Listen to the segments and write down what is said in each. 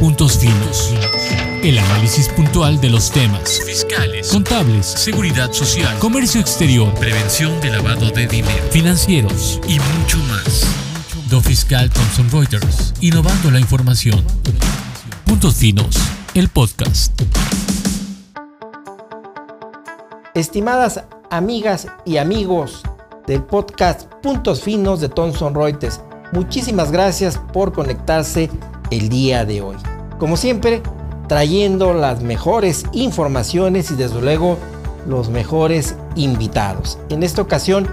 Puntos Finos. El análisis puntual de los temas. Fiscales, contables, seguridad social, comercio exterior, prevención de lavado de dinero, financieros. Y mucho más. Do Fiscal Thomson Reuters, innovando la información. Puntos Finos, el podcast. Estimadas amigas y amigos del podcast Puntos Finos de Thomson Reuters, muchísimas gracias por conectarse el día de hoy. Como siempre, trayendo las mejores informaciones y desde luego los mejores invitados. En esta ocasión,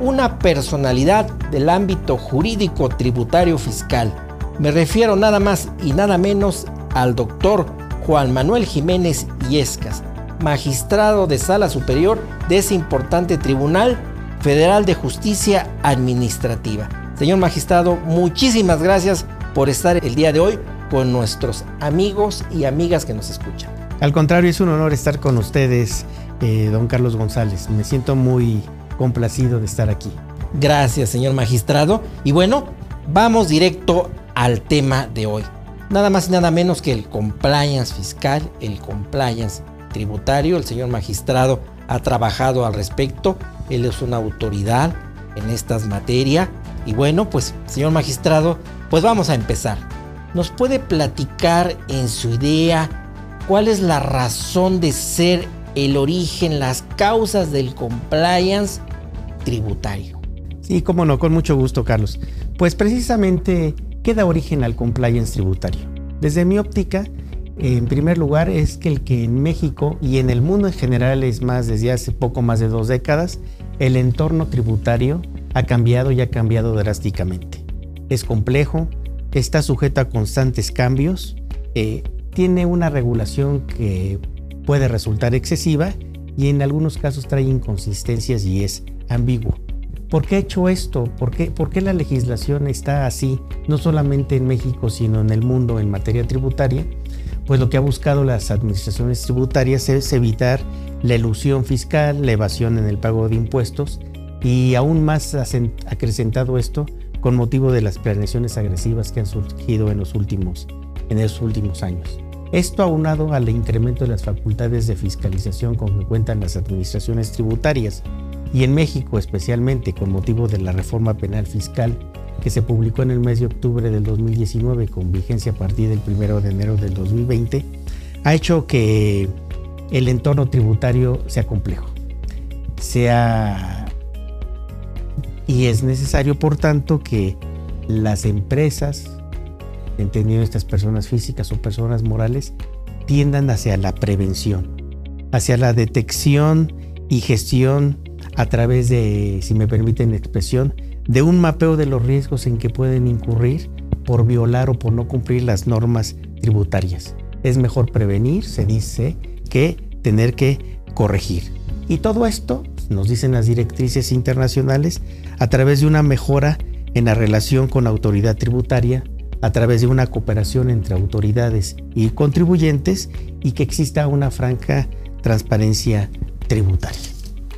una personalidad del ámbito jurídico tributario fiscal. Me refiero nada más y nada menos al doctor Juan Manuel Jiménez Yescas, magistrado de sala superior de ese importante Tribunal Federal de Justicia Administrativa. Señor magistrado, muchísimas gracias por estar el día de hoy con nuestros amigos y amigas que nos escuchan. Al contrario, es un honor estar con ustedes, eh, don Carlos González. Me siento muy complacido de estar aquí. Gracias, señor magistrado. Y bueno, vamos directo al tema de hoy. Nada más y nada menos que el compliance fiscal, el compliance tributario. El señor magistrado ha trabajado al respecto. Él es una autoridad en estas materias. Y bueno, pues, señor magistrado, pues vamos a empezar. ¿Nos puede platicar en su idea cuál es la razón de ser, el origen, las causas del compliance tributario? Sí, cómo no, con mucho gusto, Carlos. Pues precisamente, ¿qué da origen al compliance tributario? Desde mi óptica, en primer lugar, es que el que en México y en el mundo en general es más desde hace poco más de dos décadas, el entorno tributario ha cambiado y ha cambiado drásticamente. Es complejo, está sujeto a constantes cambios, eh, tiene una regulación que puede resultar excesiva y en algunos casos trae inconsistencias y es ambiguo. ¿Por qué ha hecho esto? ¿Por qué, ¿Por qué la legislación está así, no solamente en México, sino en el mundo en materia tributaria? Pues lo que ha buscado las administraciones tributarias es evitar la elusión fiscal, la evasión en el pago de impuestos y aún más acrecentado esto con motivo de las planeaciones agresivas que han surgido en los últimos, en los últimos años. Esto aunado al incremento de las facultades de fiscalización con que cuentan las administraciones tributarias y en México especialmente con motivo de la reforma penal fiscal que se publicó en el mes de octubre del 2019 con vigencia a partir del 1 de enero del 2020, ha hecho que el entorno tributario sea complejo, sea y es necesario, por tanto, que las empresas, entendiendo estas personas físicas o personas morales, tiendan hacia la prevención, hacia la detección y gestión a través de, si me permiten la expresión, de un mapeo de los riesgos en que pueden incurrir por violar o por no cumplir las normas tributarias. Es mejor prevenir, se dice, que tener que corregir. Y todo esto, nos dicen las directrices internacionales, a través de una mejora en la relación con autoridad tributaria, a través de una cooperación entre autoridades y contribuyentes y que exista una franca transparencia tributaria.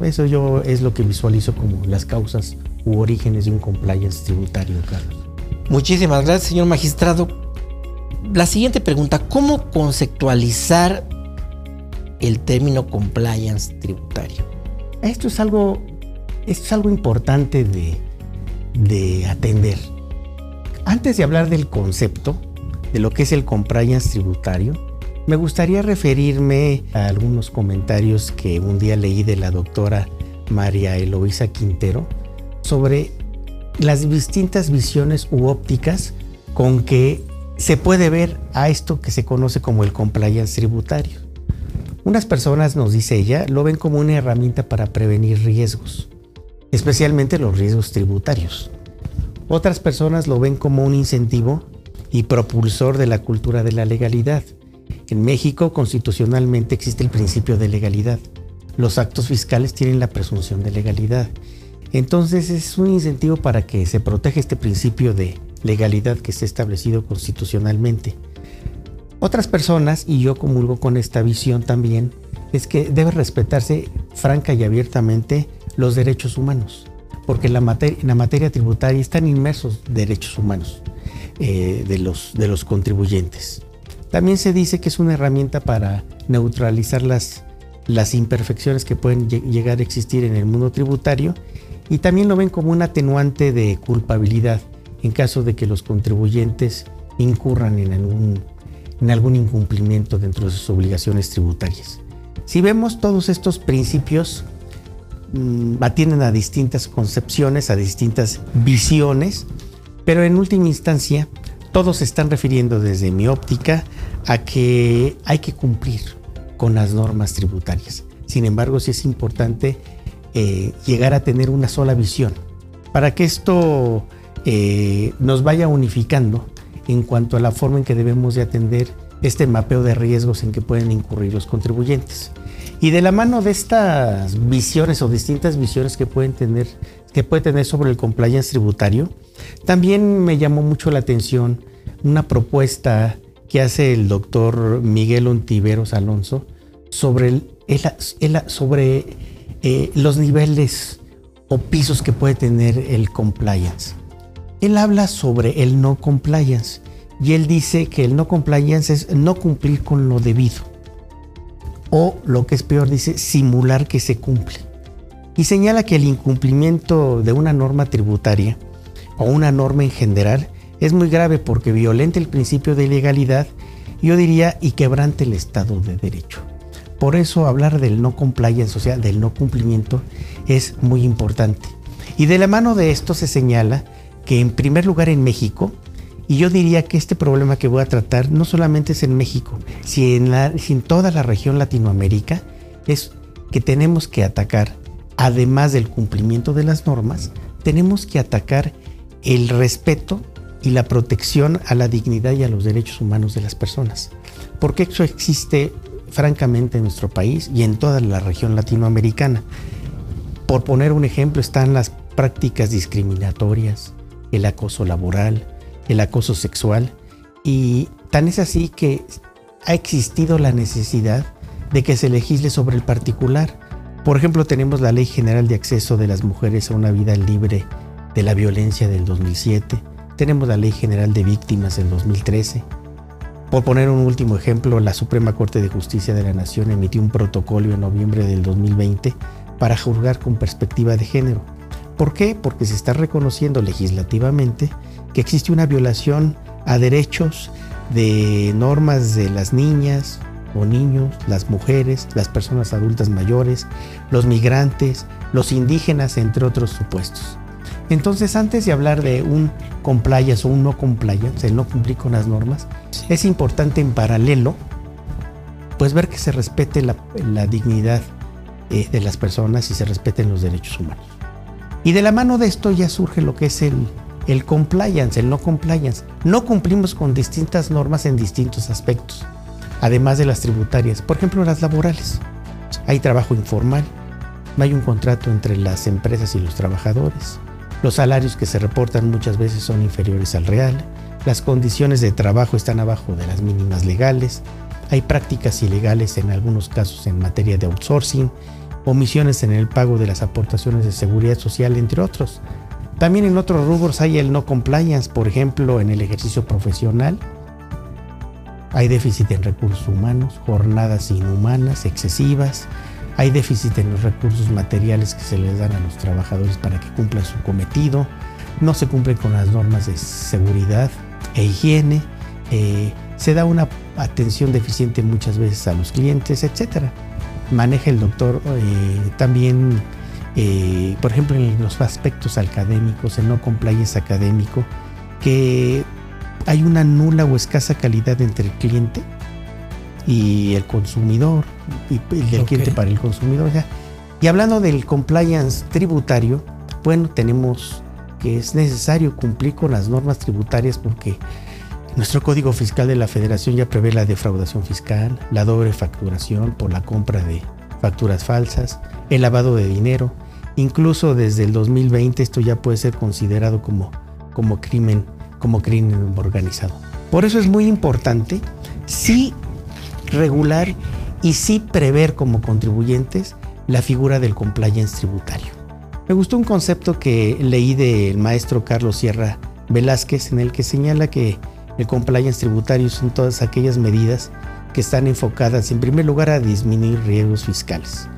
Eso yo es lo que visualizo como las causas u orígenes de un compliance tributario, Carlos. Muchísimas gracias, señor magistrado. La siguiente pregunta, ¿cómo conceptualizar el término compliance tributario? Esto es algo esto es algo importante de, atender. Antes de hablar del concepto, de lo que es el compliance tributario, me gustaría referirme a algunos comentarios que un día leí de la doctora María Eloísa Quintero sobre las distintas visiones u ópticas con que se puede ver a esto que se conoce como el compliance tributario. Unas personas, nos dice ella, lo ven como una herramienta para prevenir riesgos especialmente los riesgos tributarios. Otras personas lo ven como un incentivo y propulsor de la cultura de la legalidad. En México constitucionalmente existe el principio de legalidad. Los actos fiscales tienen la presunción de legalidad. Entonces es un incentivo para que se proteja este principio de legalidad que está establecido constitucionalmente. Otras personas, y yo comulgo con esta visión también, es que debe respetarse franca y abiertamente los derechos humanos, porque en la, materia, tributaria están inmersos derechos humanos eh, de, los, de los contribuyentes. También se dice que es una herramienta para neutralizar las, las imperfecciones que pueden llegar a existir en el mundo tributario y también lo ven como un atenuante de culpabilidad en caso de que los contribuyentes incurran en algún, en algún incumplimiento dentro de sus obligaciones tributarias. Si vemos todos estos principios, mm, atienden a distintas concepciones, a distintas visiones, pero en última instancia todos se están refiriendo desde mi óptica a que hay que cumplir con las normas tributarias. Sin embargo, sí es importante eh, llegar a tener una sola visión para que esto eh, nos vaya unificando en cuanto a la forma en que debemos de atender este mapeo de riesgos en que pueden incurrir los contribuyentes. Y de la mano de estas visiones o distintas visiones que pueden tener, que puede tener sobre el compliance tributario, también me llamó mucho la atención una propuesta que hace el doctor Miguel Ontiveros Alonso sobre, el, sobre eh, los niveles o pisos que puede tener el compliance. Él habla sobre el no compliance y él dice que el no compliance es no cumplir con lo debido. O lo que es peor, dice simular que se cumple. Y señala que el incumplimiento de una norma tributaria o una norma en general es muy grave porque violenta el principio de legalidad, yo diría, y quebrante el Estado de Derecho. Por eso hablar del no compliance, o sea, del no cumplimiento, es muy importante. Y de la mano de esto se señala que en primer lugar en México, y yo diría que este problema que voy a tratar no solamente es en México, sino en, toda la región Latinoamérica, es que tenemos que atacar, además del cumplimiento de las normas, tenemos que atacar el respeto y la protección a la dignidad y a los derechos humanos de las personas. Porque eso existe francamente en nuestro país y en toda la región latinoamericana. Por poner un ejemplo, están las prácticas discriminatorias, el acoso laboral, el acoso sexual, y tan es así que ha existido la necesidad de que se legisle sobre el particular. Por ejemplo, tenemos la Ley General de Acceso de las Mujeres a una Vida Libre de la Violencia del 2007, tenemos la Ley General de Víctimas del 2013. Por poner un último ejemplo, la Suprema Corte de Justicia de la Nación emitió un protocolo en noviembre del 2020 para juzgar con perspectiva de género. ¿Por qué? Porque se está reconociendo legislativamente que existe una violación a derechos de normas de las niñas o niños, las mujeres, las personas adultas mayores, los migrantes, los indígenas, entre otros supuestos. Entonces, antes de hablar de un compliance o un no compliance, el no cumplir con las normas, es importante en paralelo, pues ver que se respete la, dignidad eh, de las personas y se respeten los derechos humanos. Y de la mano de esto ya surge lo que es el, el compliance, el no compliance. No cumplimos con distintas normas en distintos aspectos, además de las tributarias, por ejemplo las laborales. Hay trabajo informal, no hay un contrato entre las empresas y los trabajadores, los salarios que se reportan muchas veces son inferiores al real, las condiciones de trabajo están abajo de las mínimas legales, hay prácticas ilegales en algunos casos en materia de outsourcing, omisiones en el pago de las aportaciones de seguridad social, entre otros. También en otros rubros hay el no compliance, por ejemplo, en el ejercicio profesional. Hay déficit en recursos humanos, jornadas inhumanas, excesivas, hay déficit en los recursos materiales que se les dan a los trabajadores para que cumplan su cometido. No se cumple con las normas de seguridad e higiene. Eh, se da una atención deficiente muchas veces a los clientes, etc. Maneja el doctor eh, también, eh, por ejemplo, en los aspectos académicos, el no compliance académico, que hay una nula o escasa calidad entre el cliente y el consumidor, y el cliente para el consumidor. y hablando del compliance tributario, bueno, tenemos que es necesario cumplir con las normas tributarias porque nuestro Código Fiscal de la Federación ya prevé la defraudación fiscal, la doble facturación por la compra de facturas falsas, el lavado de dinero. Incluso desde el 2020 esto ya puede ser considerado como, como crimen, como crimen organizado. Por eso es muy importante sí regular y sí prever como contribuyentes la figura del compliance tributario. Me gustó un concepto que leí del maestro Carlos Sierra Velázquez en el que señala que El compliance tributario son todas aquellas medidas que están enfocadas en primer lugar a disminuir riesgos fiscales.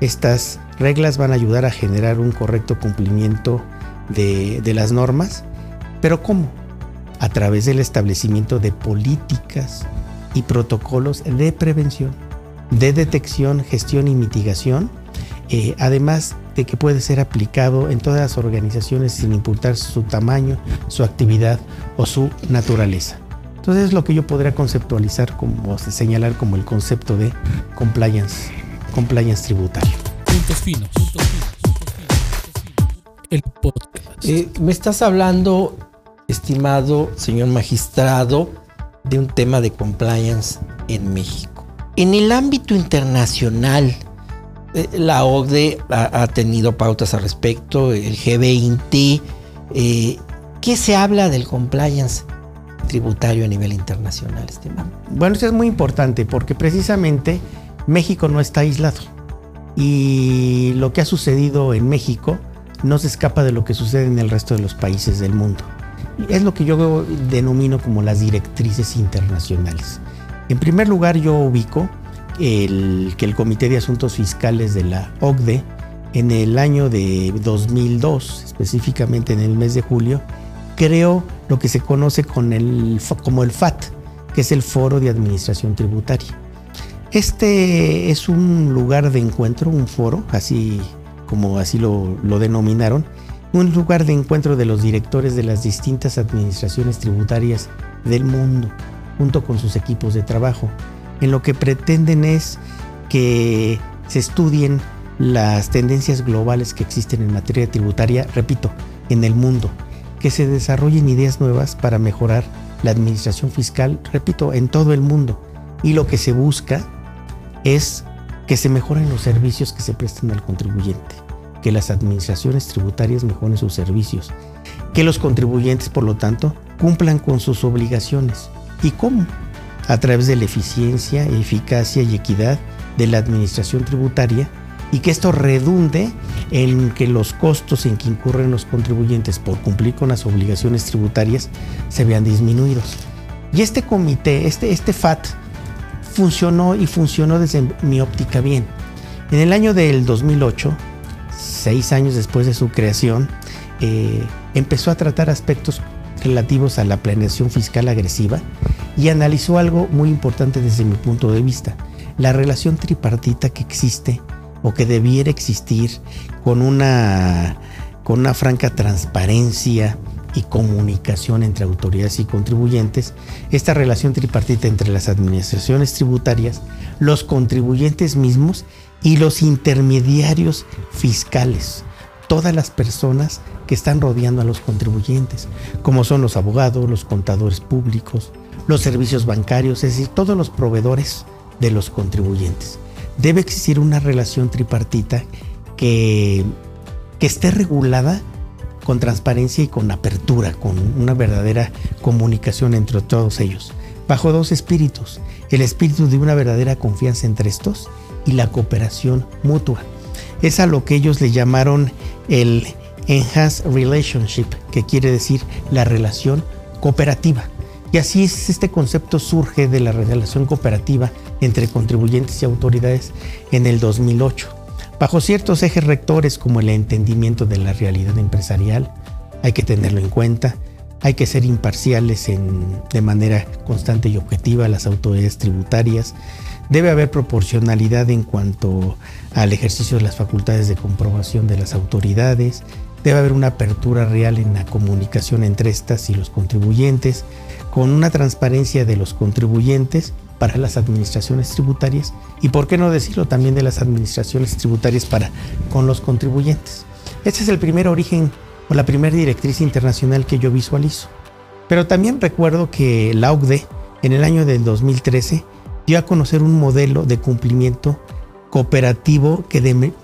Estas reglas van a ayudar a generar un correcto cumplimiento de, de las normas, pero ¿cómo? A través del establecimiento de políticas y protocolos de prevención, de detección, gestión y mitigación, eh, además de que puede ser aplicado en todas las organizaciones sin importar su tamaño, su actividad o su naturaleza. Entonces es lo que yo podría conceptualizar como señalar como el concepto de compliance, compliance tributario. Puntos finos. El podcast. Eh, me estás hablando, estimado señor magistrado, de un tema de compliance en México. En el ámbito internacional, la OCDE ha, tenido pautas al respecto, el G20. Eh, ¿Qué se habla del compliance tributario a nivel internacional, estimado? Bueno, eso es muy importante porque precisamente México no está aislado. Y lo que ha sucedido en México no se escapa de lo que sucede en el resto de los países del mundo. Es lo que yo denomino como las directrices internacionales. En primer lugar, yo ubico el, que el Comité de Asuntos Fiscales de la OCDE en el año de 2002, específicamente en el mes de julio, creó lo que se conoce con el, como el FAT, que es el Foro de Administración Tributaria. Este es un lugar de encuentro, un foro, así como así lo, lo denominaron, un lugar de encuentro de los directores de las distintas administraciones tributarias del mundo, junto con sus equipos de trabajo en lo que pretenden es que se estudien las tendencias globales que existen en materia tributaria, repito, en el mundo, que se desarrollen ideas nuevas para mejorar la administración fiscal, repito, en todo el mundo. Y lo que se busca es que se mejoren los servicios que se prestan al contribuyente, que las administraciones tributarias mejoren sus servicios, que los contribuyentes, por lo tanto, cumplan con sus obligaciones. ¿Y cómo? A través de la eficiencia, eficacia y equidad de la administración tributaria y que esto redunde en que los costos en que incurren los contribuyentes por cumplir con las obligaciones tributarias se vean disminuidos. Y este comité, este, este FAT, funcionó y funcionó desde mi óptica bien. En el año del 2008, seis años después de su creación, eh, empezó a tratar aspectos relativos a la planeación fiscal agresiva y analizó algo muy importante desde mi punto de vista, la relación tripartita que existe o que debiera existir con una, con una franca transparencia y comunicación entre autoridades y contribuyentes, esta relación tripartita entre las administraciones tributarias, los contribuyentes mismos y los intermediarios fiscales, todas las personas que están rodeando a los contribuyentes, como son los abogados, los contadores públicos, los servicios bancarios, es decir, todos los proveedores de los contribuyentes. Debe existir una relación tripartita que, que esté regulada con transparencia y con apertura, con una verdadera comunicación entre todos ellos, bajo dos espíritus, el espíritu de una verdadera confianza entre estos y la cooperación mutua. Es a lo que ellos le llamaron el Enhanced Relationship, que quiere decir la relación cooperativa. Y así es, este concepto surge de la relación cooperativa entre contribuyentes y autoridades en el 2008, bajo ciertos ejes rectores como el entendimiento de la realidad empresarial, hay que tenerlo en cuenta, hay que ser imparciales de manera constante y objetiva las autoridades tributarias, debe haber proporcionalidad en cuanto al ejercicio de las facultades de comprobación de las autoridades, debe haber una apertura real en la comunicación entre estas y los contribuyentes, con una transparencia de los contribuyentes para las administraciones tributarias y, por qué no decirlo, también de las administraciones tributarias para con los contribuyentes. Este es el primer origen o la primera directriz internacional que yo visualizo. Pero también recuerdo que la OCDE en el año del 2013 dio a conocer un modelo de cumplimiento cooperativo que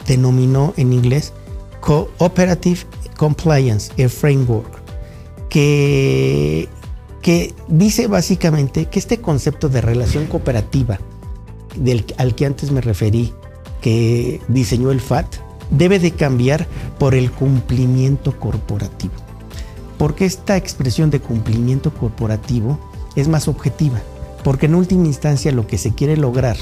denominó en inglés Cooperative Compliance Framework, que que dice básicamente que este concepto de relación cooperativa del, al que antes me referí, que diseñó el FAT, debe de cambiar por el cumplimiento corporativo. Porque esta expresión de cumplimiento corporativo es más objetiva, porque en última instancia lo que se quiere lograr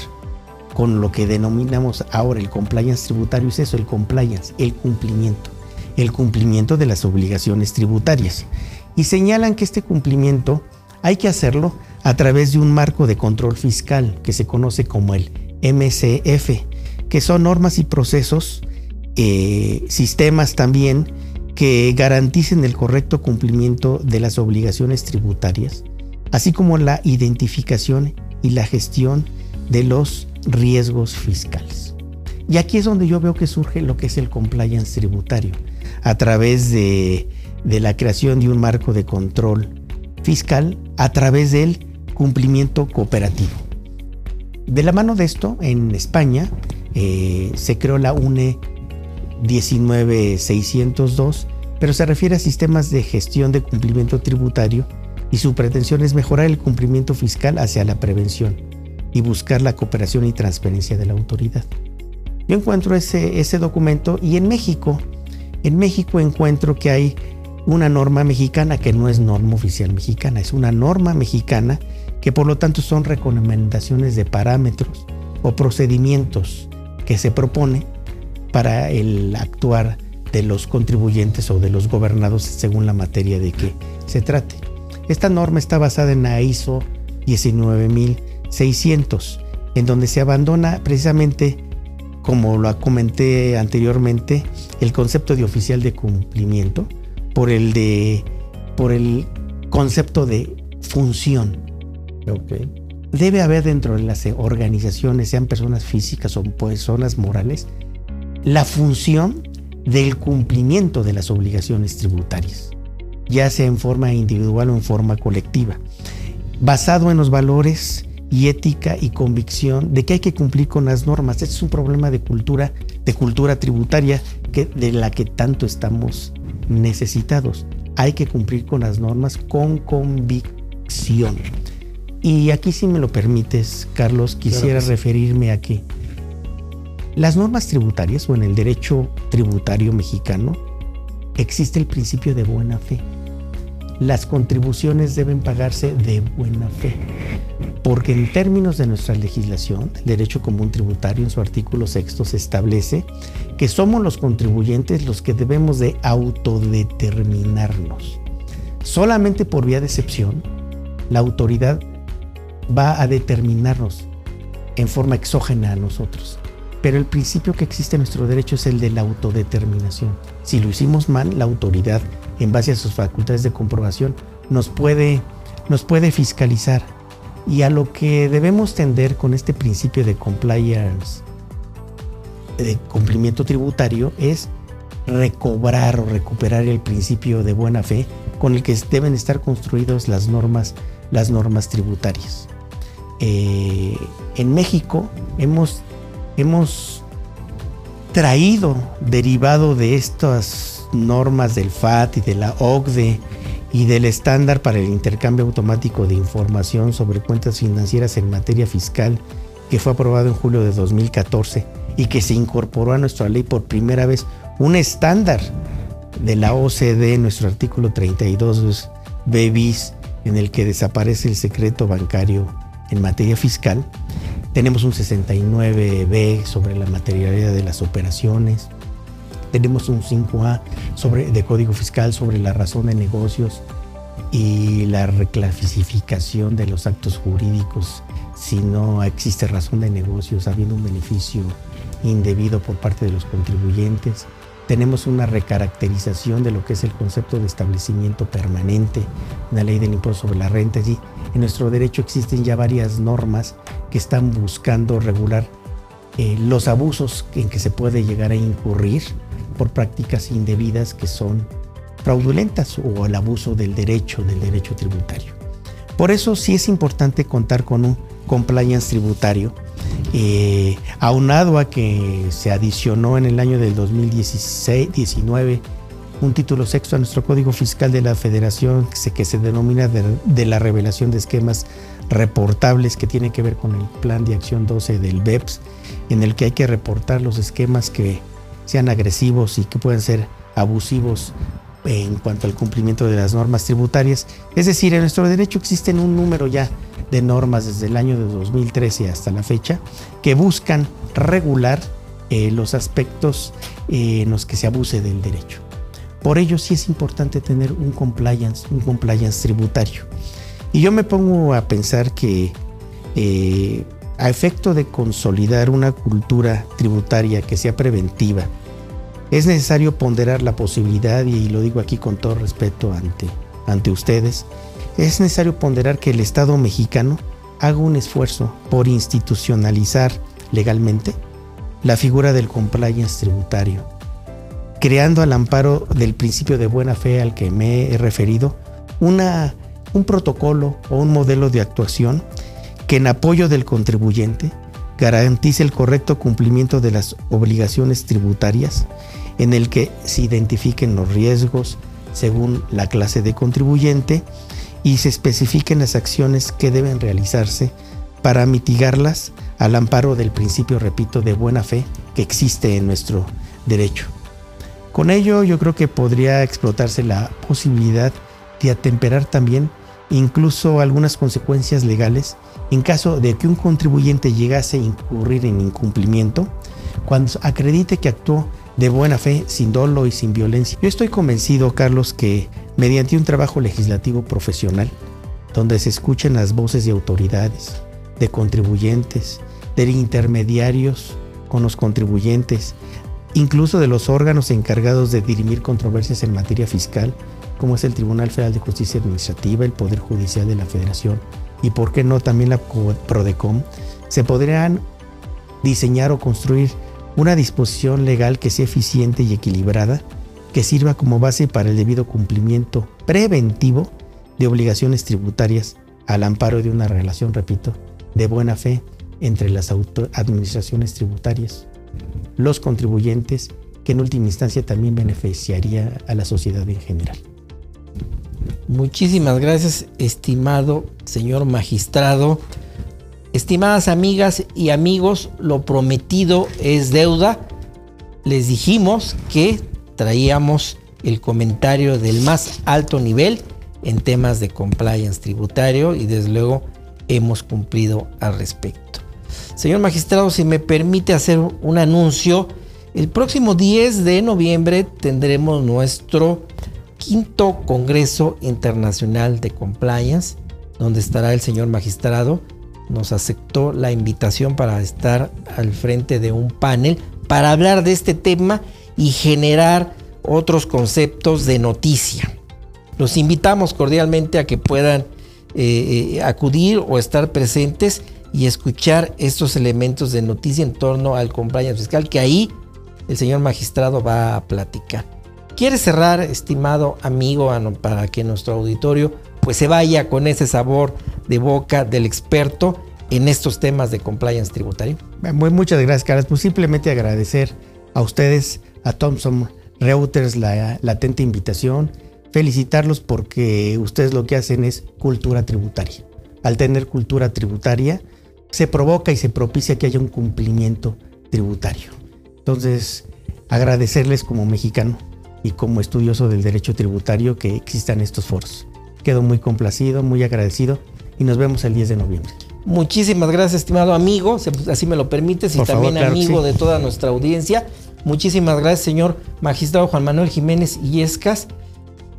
con lo que denominamos ahora el compliance tributario es eso, el compliance, el cumplimiento, el cumplimiento de las obligaciones tributarias. Y señalan que este cumplimiento hay que hacerlo a través de un marco de control fiscal que se conoce como el MCF, que son normas y procesos, eh, sistemas también que garanticen el correcto cumplimiento de las obligaciones tributarias, así como la identificación y la gestión de los riesgos fiscales. Y aquí es donde yo veo que surge lo que es el compliance tributario, a través de, la creación de un marco de control fiscal, a través del cumplimiento cooperativo. De la mano de esto, en España eh, se creó la UNE 19602, pero se refiere a sistemas de gestión de cumplimiento tributario y su pretensión es mejorar el cumplimiento fiscal hacia la prevención y buscar la cooperación y transparencia de la autoridad. Yo encuentro ese, ese documento y en México, en México encuentro que hay una norma mexicana que no es norma oficial mexicana, es una norma mexicana que por lo tanto son recomendaciones de parámetros o procedimientos que se propone para el actuar de los contribuyentes o de los gobernados según la materia de que se trate. Esta norma está basada en la ISO 19600, en donde se abandona precisamente, como lo comenté anteriormente, el concepto de oficial de cumplimiento por el de por el concepto de función. Debe haber dentro de las organizaciones, sean personas físicas o personas morales, la función del cumplimiento de las obligaciones tributarias, ya sea en forma individual o en forma colectiva, basado en los valores y ética y convicción de que hay que cumplir con las normas. Este es un problema de cultura, de cultura tributaria que, de la que tanto estamos necesitados. Hay que cumplir con las normas con convicción. Y aquí si me lo permites, Carlos, quisiera referirme a que las normas tributarias o en el derecho tributario mexicano existe el principio de buena fe. Las contribuciones deben pagarse de buena fe, porque en términos de nuestra legislación, el derecho común tributario en su artículo sexto se establece que somos los contribuyentes los que debemos de autodeterminarnos. Solamente por vía de excepción, la autoridad va a determinarnos en forma exógena a nosotros. Pero el principio que existe en nuestro derecho es el de la autodeterminación. Si lo hicimos mal, la autoridad, en base a sus facultades de comprobación, nos puede, nos puede fiscalizar. Y a lo que debemos tender con este principio de compliance, de cumplimiento tributario, es recobrar o recuperar el principio de buena fe con el que deben estar construidas las normas, las normas tributarias. Eh, en México hemos hemos traído, derivado de estas normas del FAT y de la OCDE y del estándar para el intercambio automático de información sobre cuentas financieras en materia fiscal, que fue aprobado en julio de 2014 y que se incorporó a nuestra ley por primera vez, un estándar de la OCDE, nuestro artículo 32 BBIS, en el que desaparece el secreto bancario en materia fiscal. Tenemos un 69B sobre la materialidad de las operaciones. Tenemos un 5A sobre, de código fiscal sobre la razón de negocios y la reclasificación de los actos jurídicos si no existe razón de negocios, habiendo un beneficio indebido por parte de los contribuyentes. Tenemos una recaracterización de lo que es el concepto de establecimiento permanente, la ley del impuesto sobre la renta. Allí en nuestro derecho existen ya varias normas que están buscando regular eh, los abusos en que se puede llegar a incurrir por prácticas indebidas que son fraudulentas o el abuso del derecho, del derecho tributario. Por eso sí es importante contar con un compliance tributario, eh, aunado a que se adicionó en el año del 2016-19 un título sexto a nuestro Código Fiscal de la Federación que se, denomina de, la revelación de esquemas reportables que tiene que ver con el Plan de Acción 12 del BEPS, en el que hay que reportar los esquemas que sean agresivos y que puedan ser abusivos en cuanto al cumplimiento de las normas tributarias. Es decir, en nuestro derecho existen un número ya de normas desde el año de 2013 hasta la fecha que buscan regular eh, los aspectos eh, en los que se abuse del derecho. Por ello sí es importante tener un compliance, un compliance tributario. Y yo me pongo a pensar que eh, a efecto de consolidar una cultura tributaria que sea preventiva, es necesario ponderar la posibilidad, y lo digo aquí con todo respeto ante, ante ustedes, es necesario ponderar que el Estado mexicano haga un esfuerzo por institucionalizar legalmente la figura del compliance tributario, creando al amparo del principio de buena fe al que me he referido, una, un protocolo o un modelo de actuación que en apoyo del contribuyente garantice el correcto cumplimiento de las obligaciones tributarias, en el que se identifiquen los riesgos según la clase de contribuyente y se especifiquen las acciones que deben realizarse para mitigarlas al amparo del principio, repito, de buena fe que existe en nuestro derecho. Con ello yo creo que podría explotarse la posibilidad de atemperar también incluso algunas consecuencias legales en caso de que un contribuyente llegase a incurrir en incumplimiento cuando acredite que actuó de buena fe, sin dolo y sin violencia. Yo estoy convencido, Carlos, que mediante un trabajo legislativo profesional, donde se escuchen las voces de autoridades, de contribuyentes, de intermediarios con los contribuyentes, incluso de los órganos encargados de dirimir controversias en materia fiscal, como es el Tribunal Federal de Justicia Administrativa, el Poder Judicial de la Federación y, por qué no, también la PRODECOM, se podrían diseñar o construir una disposición legal que sea eficiente y equilibrada, que sirva como base para el debido cumplimiento preventivo de obligaciones tributarias al amparo de una relación, repito, de buena fe entre las administraciones tributarias, los contribuyentes, que en última instancia también beneficiaría a la sociedad en general. Muchísimas gracias, estimado señor magistrado. Estimadas amigas y amigos, lo prometido es deuda. Les dijimos que traíamos el comentario del más alto nivel en temas de compliance tributario y desde luego hemos cumplido al respecto. Señor magistrado, si me permite hacer un anuncio, el próximo 10 de noviembre tendremos nuestro quinto Congreso Internacional de Compliance, donde estará el señor magistrado. Nos aceptó la invitación para estar al frente de un panel para hablar de este tema y generar otros conceptos de noticia. Los invitamos cordialmente a que puedan eh, eh, acudir o estar presentes y escuchar estos elementos de noticia en torno al compliance fiscal que ahí el señor magistrado va a platicar. ¿Quiere cerrar, estimado amigo, para que nuestro auditorio pues se vaya con ese sabor de boca del experto en estos temas de compliance tributario? Muchas gracias, Carlos. Pues simplemente agradecer a ustedes, a Thompson Reuters, la, la atenta invitación, felicitarlos porque ustedes lo que hacen es cultura tributaria. Al tener cultura tributaria, se provoca y se propicia que haya un cumplimiento tributario. Entonces, agradecerles como mexicano y como estudioso del derecho tributario que existan estos foros. Quedo muy complacido, muy agradecido y nos vemos el 10 de noviembre. Muchísimas gracias, estimado amigo, así me lo permites, y también amigo de toda nuestra audiencia. Muchísimas gracias, señor magistrado Juan Manuel Jiménez Illescas,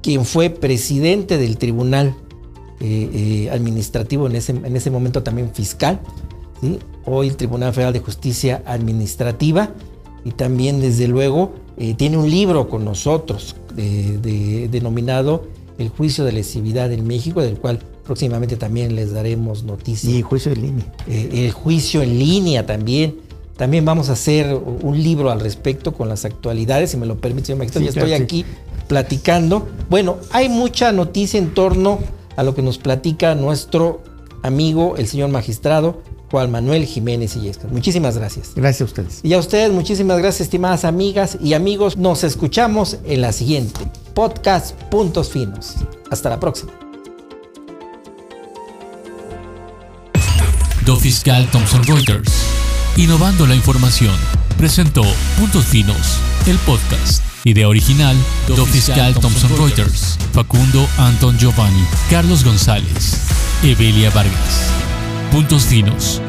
quien fue presidente del Tribunal eh, eh, Administrativo en ese, en ese momento también fiscal, ¿sí? hoy el Tribunal Federal de Justicia Administrativa, y también, desde luego, eh, tiene un libro con nosotros denominado El juicio de lesividad en México, del cual próximamente también les daremos noticias. Y juicio en línea. Eh, el juicio en línea también. También vamos a hacer un libro al respecto con las actualidades, si me lo permite, señor magistrado. ya estoy aquí platicando. Bueno, hay mucha noticia en torno a lo que nos platica nuestro amigo, el señor magistrado Juan Manuel Jiménez Illescas. Muchísimas gracias. Gracias a ustedes. Y a ustedes, muchísimas gracias, estimadas amigas y amigos. Nos escuchamos en la siguiente podcast Puntos Finos. Hasta la próxima. Do Fiscal Thomson Reuters. Innovando la información. Presentó Puntos Finos, el podcast. Idea original, Do Fiscal Thomson Reuters, Facundo Anton Giovanni, Carlos González, Evelia Vargas. Puntos finos